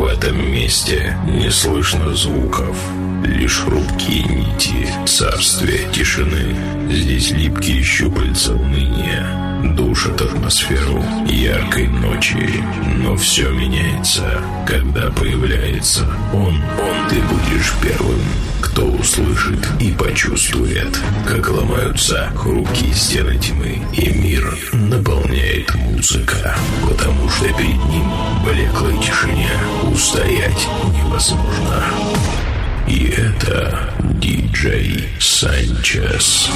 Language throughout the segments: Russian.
В этом месте не слышно звуков, лишь хрупкие нити царствия тишины. Здесь липкие щупальца уныния душат атмосферу яркой ночи. Но все меняется, когда появляется он. Он ты будешь первым, кто услышит и почувствует, как ломаются хрупкие стены тьмы, и мир наполняет музыка, потому что перед ним блеклой тишине устоять невозможно. И это диджей Санчес.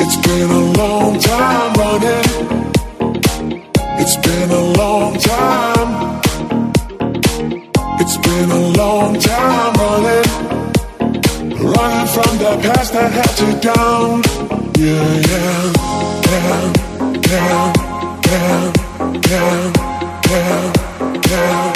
It's been a long time running. It's been a long time. It's been a long time running. Running from the past that had you down. Yeah, yeah. Down, down, down, down, down, down.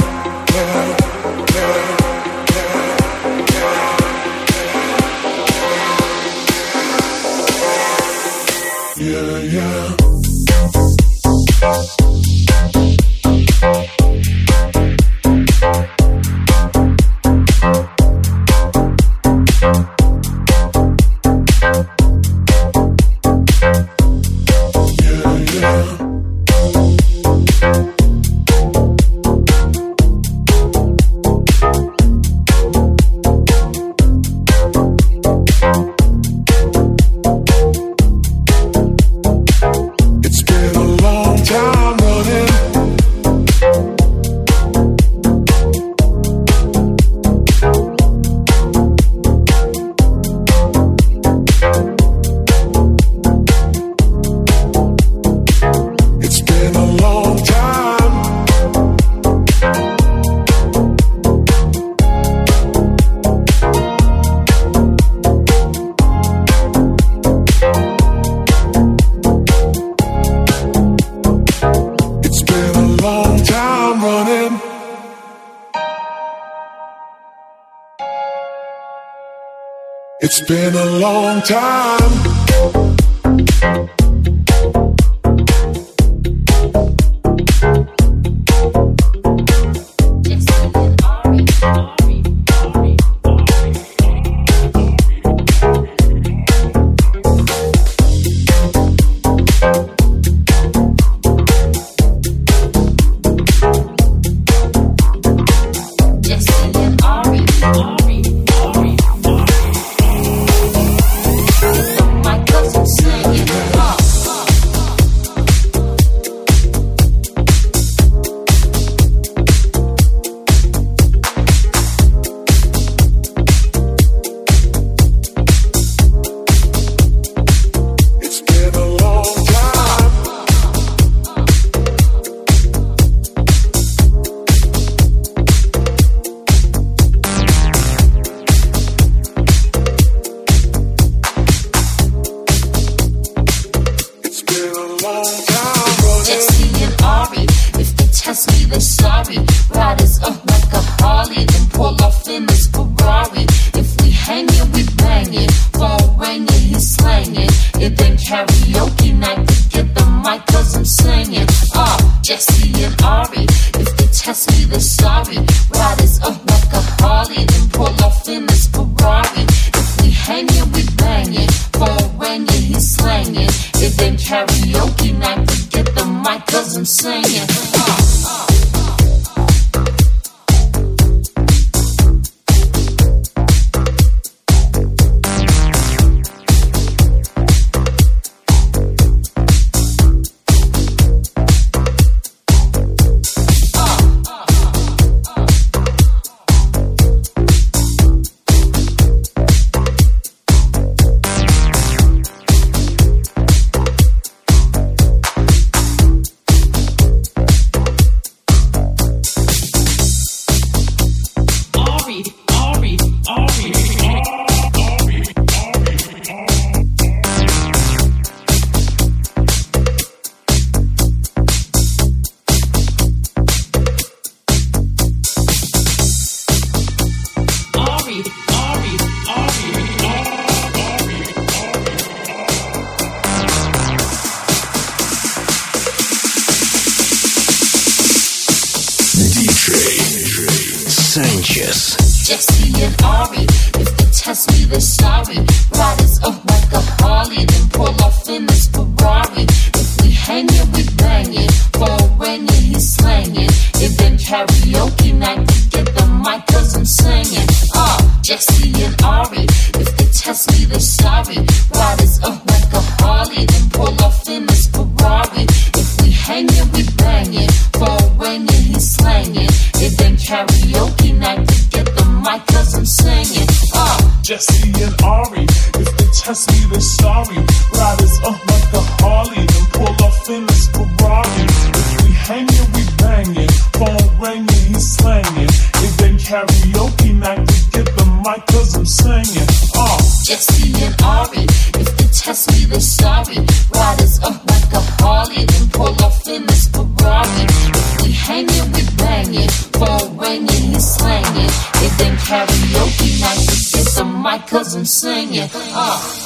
sing it. Oh.